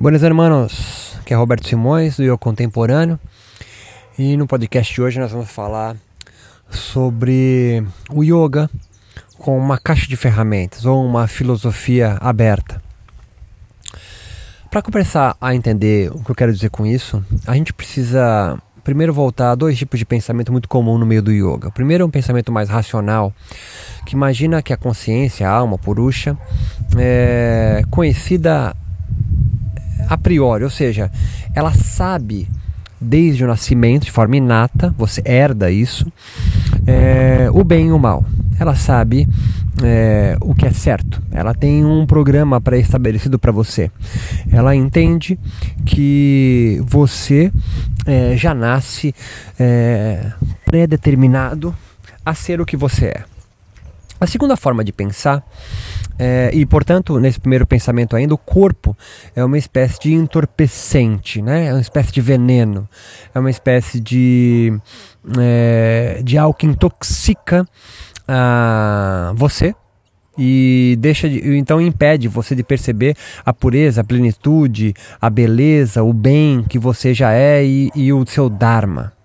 Buenos hermanos, que é Roberto Simões do Yoga Contemporâneo e no podcast de hoje nós vamos falar sobre o yoga com uma caixa de ferramentas ou uma filosofia aberta. Para começar a entender o que eu quero dizer com isso, a gente precisa primeiro voltar a dois tipos de pensamento muito comum no meio do yoga. O primeiro é um pensamento mais racional, que imagina que a consciência, a alma, a purusha, é conhecida a priori, ou seja, ela sabe desde o nascimento, de forma inata, você herda isso, é, o bem e o mal. Ela sabe é, o que é certo. Ela tem um programa pré-estabelecido para você. Ela entende que você é, já nasce pré-determinado a ser o que você é. A segunda forma de pensar é, e, portanto, nesse primeiro pensamento ainda, o corpo é uma espécie de entorpecente, né? é uma espécie de veneno, é uma espécie de, é, de algo que intoxica ah, você e deixa de, então impede você de perceber a pureza, a plenitude, a beleza, o bem que você já é e, e o seu Dharma.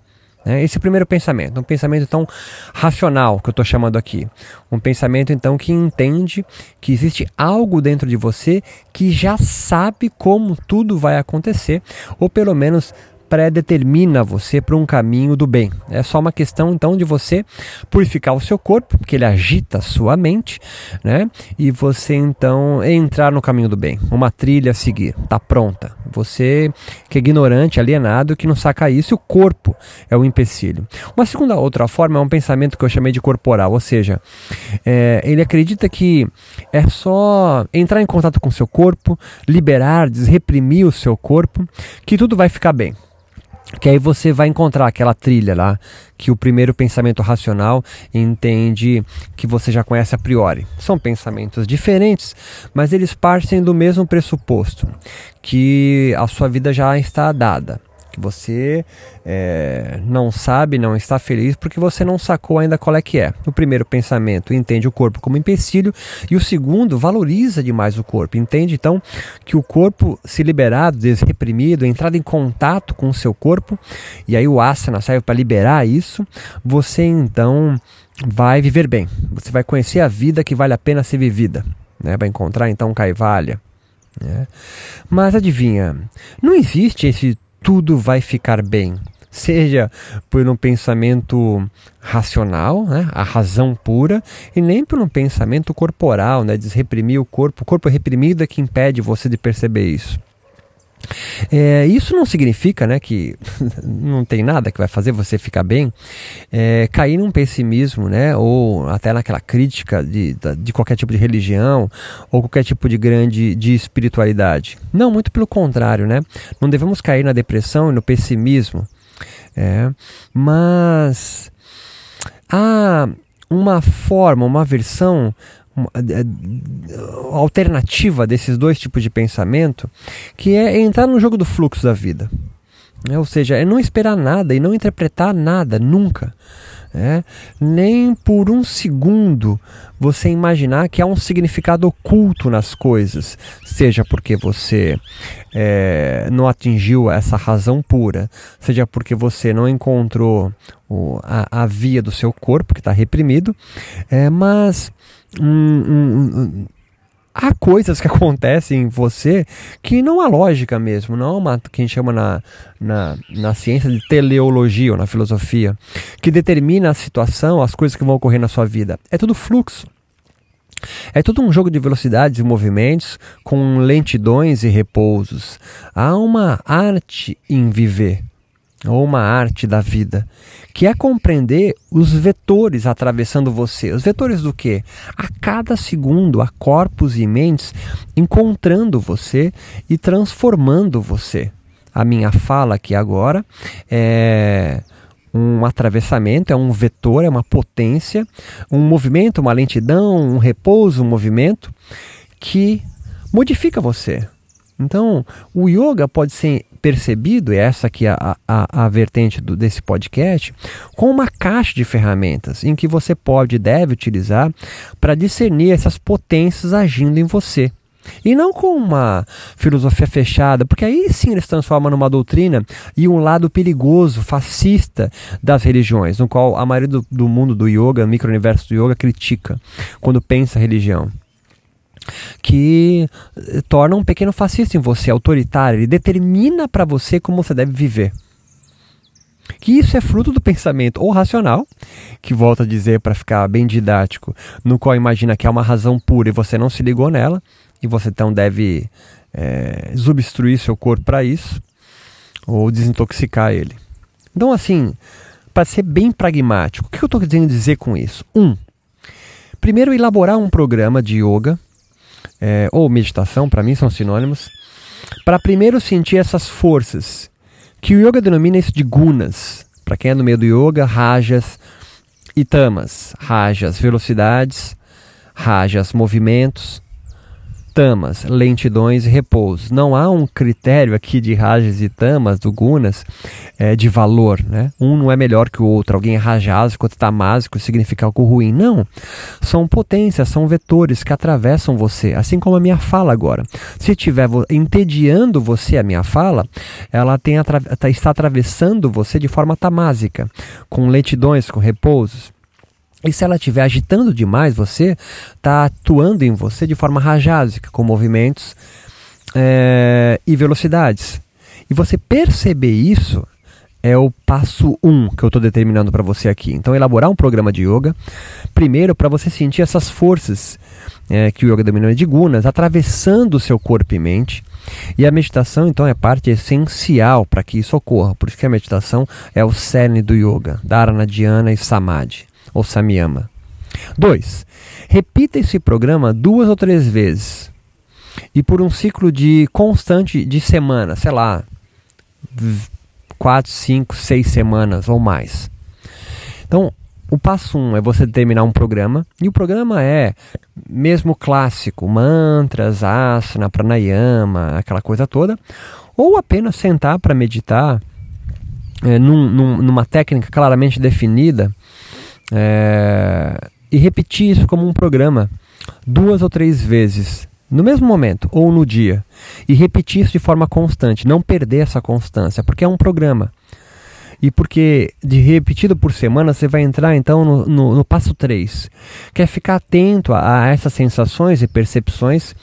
Né? Esse é primeiro pensamento, um pensamento então racional que eu estou chamando aqui. Um pensamento então que entende que existe algo dentro de você que já sabe como tudo vai acontecer, ou pelo menos predetermina você para um caminho do bem. É só uma questão então de você purificar o seu corpo, que ele agita a sua mente, né? E você então entrar no caminho do bem, uma trilha a seguir, tá pronta. Você que é ignorante, alienado, que não saca isso, o corpo é o empecilho. Uma segunda outra forma é um pensamento que eu chamei de corporal, ou seja, é, ele acredita que é só entrar em contato com o seu corpo, liberar, desreprimir o seu corpo, que tudo vai ficar bem que aí você vai encontrar aquela trilha lá que o primeiro pensamento racional entende que você já conhece a priori. São pensamentos diferentes, mas eles partem do mesmo pressuposto, que a sua vida já está dada que você é, não sabe, não está feliz porque você não sacou ainda qual é que é. O primeiro pensamento entende o corpo como empecilho e o segundo valoriza demais o corpo. Entende então que o corpo se liberado, desreprimido, entrado em contato com o seu corpo e aí o asana serve para liberar isso. Você então vai viver bem. Você vai conhecer a vida que vale a pena ser vivida. Né? Vai encontrar então Kaivalya. Né? Mas adivinha, não existe esse tudo vai ficar bem. Seja por um pensamento racional, né, a razão pura, e nem por um pensamento corporal, né, desreprimir o corpo. O corpo reprimido é que impede você de perceber isso. É, isso não significa né, que não tem nada que vai fazer você ficar bem, é, cair num pessimismo, né, ou até naquela crítica de, de qualquer tipo de religião ou qualquer tipo de grande de espiritualidade. Não, muito pelo contrário, né? Não devemos cair na depressão e no pessimismo. É, mas há uma forma, uma versão alternativa desses dois tipos de pensamento, que é entrar no jogo do fluxo da vida. É, ou seja, é não esperar nada e não interpretar nada, nunca. É, nem por um segundo você imaginar que há um significado oculto nas coisas, seja porque você é, não atingiu essa razão pura, seja porque você não encontrou o, a, a, via do seu corpo que está reprimido, é, mas hum, há coisas que acontecem em você que não há lógica mesmo, não é uma que a gente chama na, na, na ciência de teleologia ou na filosofia, que determina a situação, as coisas que vão ocorrer na sua vida. É tudo fluxo. É todo um jogo de velocidades e movimentos com lentidões e repousos. Há uma arte em viver ou uma arte da vida, que é compreender os vetores atravessando você. Os vetores do que? A cada segundo há corpos e mentes encontrando você e transformando você. A minha fala aqui agora é um atravessamento, é um vetor, é uma potência, um movimento, uma lentidão, um repouso, um movimento que modifica você. Então, o yoga pode ser percebido, e essa aqui é a, a, a vertente do, desse podcast, com uma caixa de ferramentas em que você pode e deve utilizar para discernir essas potências agindo em você. E não com uma filosofia fechada, porque aí sim ele se transforma numa doutrina e um lado perigoso, fascista das religiões, no qual a maioria do, do mundo do yoga, micro-universo do yoga, critica quando pensa religião. Que eh, torna um pequeno fascista em você, autoritário, ele determina para você como você deve viver que isso é fruto do pensamento ou racional, que volta a dizer para ficar bem didático, no qual imagina que é uma razão pura e você não se ligou nela, e você então deve é, substruir seu corpo para isso, ou desintoxicar ele. Então, assim, para ser bem pragmático, o que eu estou querendo dizer com isso? Um, primeiro, elaborar um programa de yoga, é, ou meditação, para mim são sinônimos, para primeiro sentir essas forças que o yoga denomina isso de gunas. Para quem é do meio do yoga, rajas e tamas. Rajas, velocidades, rajas, movimentos, tamas, lentidões e repouso. Não há um critério aqui de rajas e tamas, do gunas, é, de valor. Né? Um não é melhor que o outro. Alguém é rajásico, outro tamásico, significa algo ruim. Não. São potências, são vetores que atravessam você. Assim como a minha fala agora. Se estiver entediando você a minha fala, ela tem tá, está atravessando você de forma tamásica, com lentidões, com repousos. E se ela estiver agitando demais você, está atuando em você de forma rajásica, com movimentos é, e velocidades. E você perceber isso é o passo 1 um que eu estou determinando para você aqui. Então, elaborar um programa de yoga, primeiro para você sentir essas forças é, que o yoga denomina de gunas, atravessando o seu corpo e mente. E a meditação, então, é parte essencial para que isso ocorra. Por isso que a meditação é o cerne do yoga, Dharana, Dhyana e Samadhi ou Samyama. 2. Repita esse programa duas ou três vezes. E por um ciclo de constante de semana, sei lá, 4, 5, 6 semanas ou mais. Então, o passo 1 um é você determinar um programa, e o programa é mesmo clássico, mantras, asana, pranayama, aquela coisa toda, ou apenas sentar para meditar é, num, num, numa técnica claramente definida é, e repetir isso como um programa duas ou três vezes no mesmo momento ou no dia e repetir isso de forma constante, não perder essa constância, porque é um programa. E porque de repetido por semana você vai entrar então no, no, no passo 3, que é ficar atento a, a, essas sensações e percepções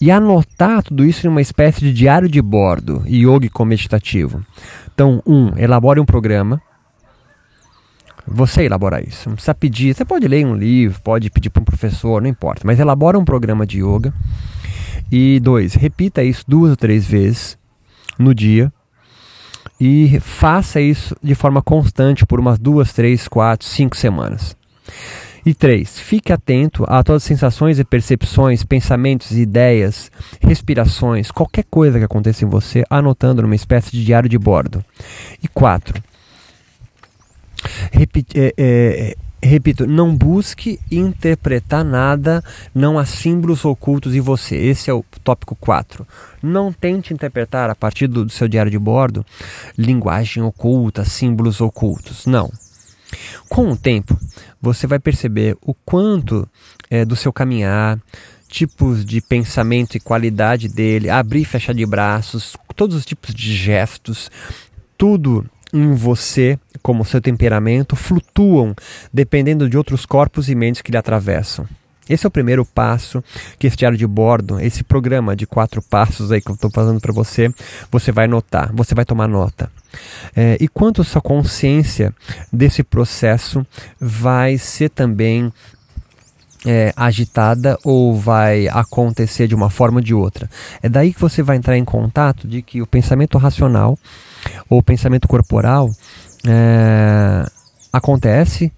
e anotar tudo isso em uma espécie de diário de bordo, yogico meditativo. Então, um, elabore um programa você elaborar isso. Não precisa pedir. Você pode ler um livro, pode pedir para um professor, não importa. Mas elabora um programa de yoga. E dois, repita isso duas ou três vezes no dia. E faça isso de forma constante por umas duas, três, quatro, cinco semanas. E três, fique atento a todas as sensações e percepções, pensamentos, ideias, respirações, qualquer coisa que aconteça em você, anotando numa espécie de diário de bordo. E quatro, Repito, é, é, repito, não busque interpretar nada, não há símbolos ocultos em você. Esse é o tópico 4. Não tente interpretar a partir do, do seu diário de bordo linguagem oculta, símbolos ocultos. Não. Com o tempo, você vai perceber o quanto é, do seu caminhar, tipos de pensamento e qualidade dele, abrir e fechar de braços, todos os tipos de gestos, tudo em você, como seu temperamento, flutuam dependendo de outros corpos e mentes que lhe atravessam. Esse é o primeiro passo que esse diário de bordo, esse programa de quatro passos aí que eu estou fazendo para você, você vai notar, você vai tomar nota. É, e quanto a sua consciência desse processo vai ser também é, agitada ou vai acontecer de uma forma ou de outra. É daí que você vai entrar em contato de que o pensamento racional ou pensamento corporal é, acontece,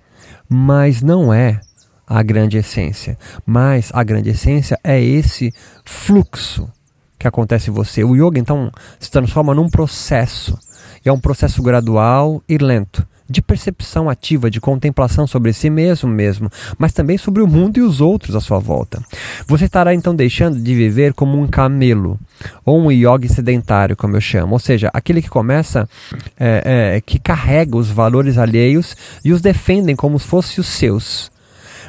mas não é a grande essência. Mas a grande essência é esse fluxo que acontece em você. O yoga então se transforma num processo. E é um processo gradual e lento de percepção ativa, de contemplação sobre si mesmo mesmo, mas também sobre o mundo e os outros à sua volta. Você estará então deixando de viver como um camelo, ou um yogi sedentário, como eu chamo, ou seja, aquele que começa, é, é, que carrega os valores alheios e os defendem como se fossem os seus.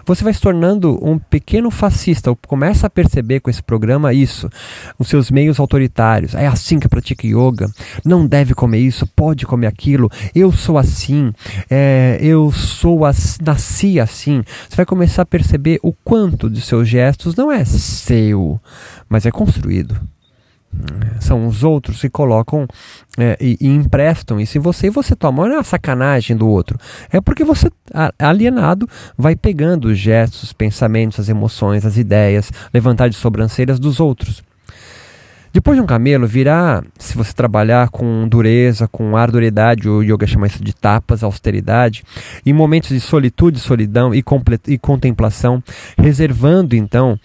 Você vai se tornando um pequeno fascista. Começa a perceber com esse programa isso, os seus meios autoritários. É assim que pratica yoga. Não deve comer isso, pode comer aquilo. Eu sou assim, é, eu sou as, nasci assim. Você vai começar a perceber o quanto de seus gestos não é seu, mas é construído são os outros que colocam é, e, e, emprestam isso em você e você toma. Não é a sacanagem do outro. É porque você, alienado, vai pegando os gestos, os pensamentos, as emoções, as ideias, levantar de sobrancelhas dos outros. Depois de um camelo virá, se você trabalhar com dureza, com arduridade, o yoga chama isso de tapas, austeridade, em momentos de solitude, solidão e, e contemplação, reservando então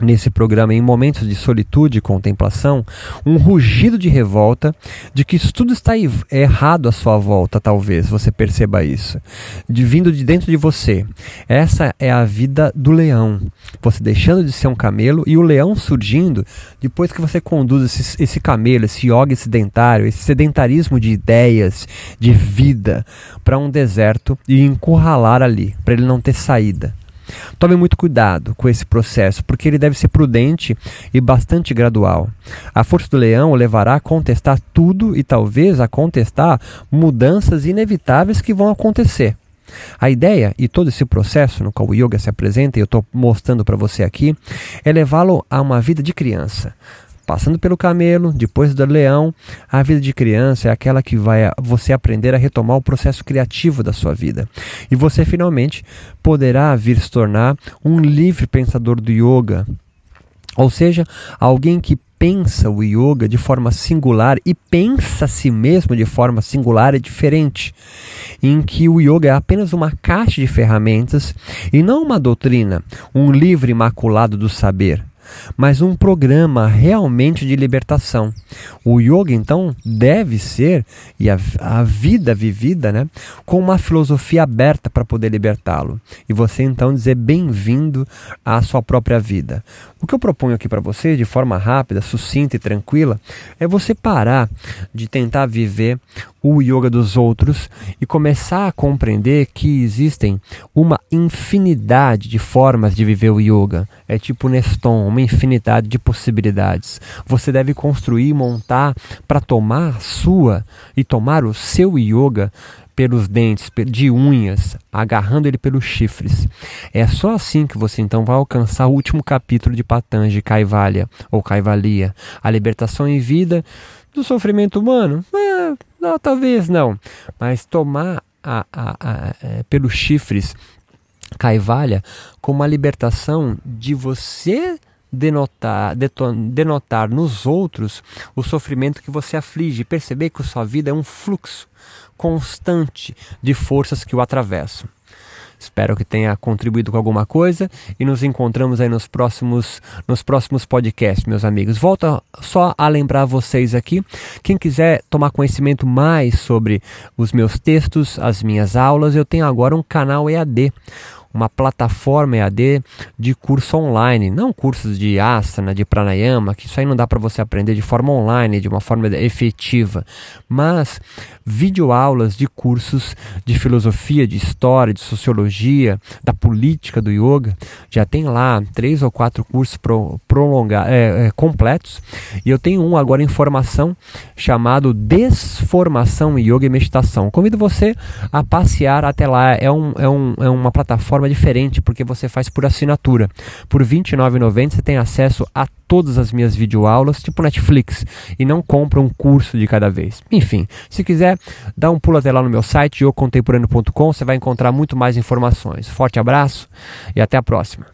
nesse programa, em momentos de solitude e contemplação, um rugido de revolta de que tudo está errado à sua volta, talvez você perceba isso, de vindo de dentro de você. Essa é a vida do leão. Você deixando de ser um camelo e o leão surgindo depois que você conduz esse, esse camelo, esse yoga sedentário, esse sedentarismo de ideias, de vida, para um deserto e encurralar ali, para ele não ter saída. Tome muito cuidado com esse processo, porque ele deve ser prudente e bastante gradual. A força do leão o levará a contestar tudo e talvez a contestar mudanças inevitáveis que vão acontecer. A ideia e todo esse processo no qual o yoga se apresenta, e eu estou mostrando para você aqui, é levá-lo a uma vida de criança, Passando pelo camelo, depois do leão, a vida de criança é aquela que vai você aprender a retomar o processo criativo da sua vida. E você finalmente poderá vir se tornar um livre pensador do yoga. Ou seja, alguém que pensa o yoga de forma singular e pensa a si mesmo de forma singular e diferente, em que o yoga é apenas uma caixa de ferramentas e não uma doutrina, um livro imaculado do saber mas um programa realmente de libertação. O yoga, então, deve ser, e a, a vida vivida, né, com uma filosofia aberta para poder libertá-lo. E você, então, dizer bem-vindo à sua própria vida. O que eu proponho aqui para você, de forma rápida, sucinta e tranquila, é você parar de tentar viver o yoga dos outros e começar a compreender que existem uma infinidade de formas de viver o yoga. É tipo Neston, uma infinidade de possibilidades. Você deve construir montar para tomar sua e tomar o seu yoga pelos dentes, de unhas, agarrando ele pelos chifres. É só assim que você então vai alcançar o último capítulo de Patanjali Kaivalya ou Kaivalya, a libertação em vida do sofrimento humano. É, não, talvez não, mas tomar a, a, a, é, pelos chifres Kaivalya como a libertação de você denotar, denotar nos outros o sofrimento que você aflige, perceber que a sua vida é um fluxo constante de forças que o atravessam. Espero que tenha contribuído com alguma coisa e nos encontramos aí nos próximos, nos próximos podcasts, meus amigos. Volto só a lembrar vocês aqui, quem quiser tomar conhecimento mais sobre os meus textos, as minhas aulas, eu tenho agora um canal EAD uma plataforma EAD de curso online, não cursos de asana, de pranayama, que isso aí não dá para você aprender de forma online, de uma forma efetiva, mas videoaulas de cursos de filosofia, de história, de sociologia, da política do yoga. Já tem lá três ou quatro cursos pro, prolongar, é, é, completos. E eu tenho um agora em formação chamado Desformação Yoga e Meditação. Convido você a passear até lá. É, um, é, um, é uma plataforma diferente porque você faz por assinatura. Por R$ 29,90 você tem acesso a todas as minhas videoaulas, tipo Netflix, e não compra um curso de cada vez. Enfim, se quiser, dá um pulo até lá no meu site, yocontemporâneo.com, você vai encontrar muito mais informações. Forte abraço e até a próxima.